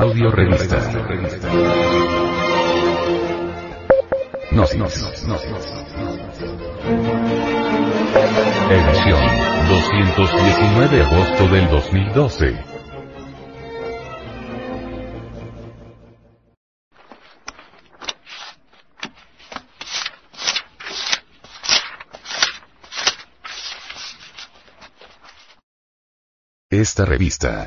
Audio Revista. Gnosis. Edición 219 de agosto del 2012. Esta revista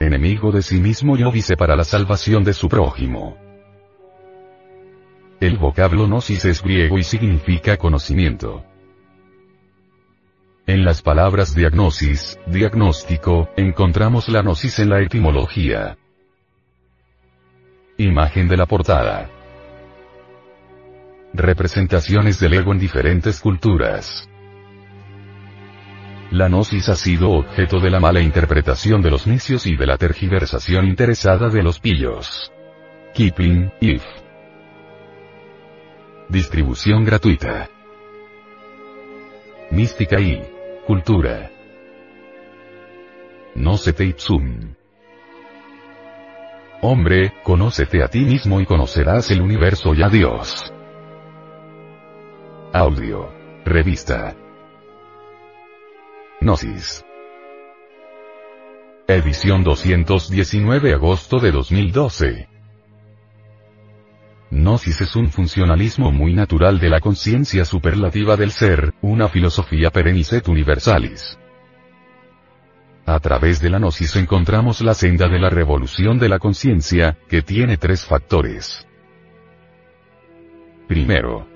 enemigo de sí mismo y óbice para la salvación de su prójimo. El vocablo gnosis es griego y significa conocimiento. En las palabras diagnosis, diagnóstico, encontramos la gnosis en la etimología. Imagen de la portada. Representaciones del ego en diferentes culturas. La gnosis ha sido objeto de la mala interpretación de los necios y de la tergiversación interesada de los pillos. Kipling, If. Distribución gratuita. Mística y cultura. No se te ipsum. Hombre, conócete a ti mismo y conocerás el universo y a Dios. Audio. Revista. Gnosis. Edición 219 agosto de 2012. Gnosis es un funcionalismo muy natural de la conciencia superlativa del ser, una filosofía perenniset universalis. A través de la gnosis encontramos la senda de la revolución de la conciencia, que tiene tres factores. Primero,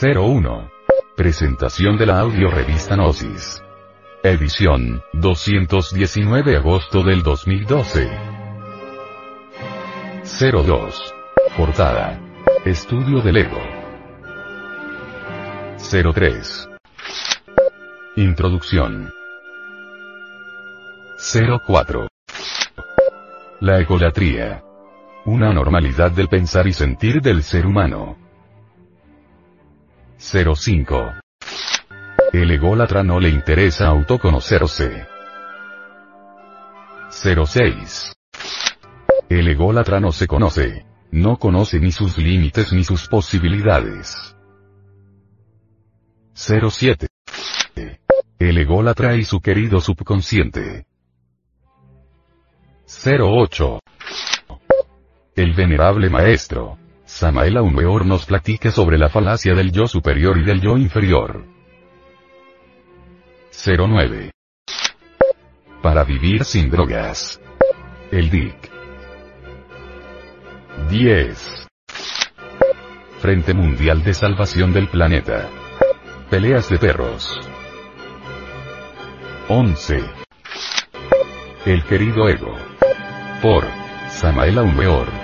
01. Presentación de la audio revista Gnosis. Edición, 219 agosto del 2012. 02. Portada. Estudio del ego. 03. Introducción. 04. La egolatría. Una normalidad del pensar y sentir del ser humano. 05. El ególatra no le interesa autoconocerse. 06. El ególatra no se conoce. No conoce ni sus límites ni sus posibilidades. 07. El ególatra y su querido subconsciente. 08. El venerable maestro. Samael Weor nos platica sobre la falacia del yo superior y del yo inferior. 09. Para vivir sin drogas. El DIC. 10. Frente Mundial de Salvación del Planeta. Peleas de perros. 11. El querido ego. Por Samael Weor.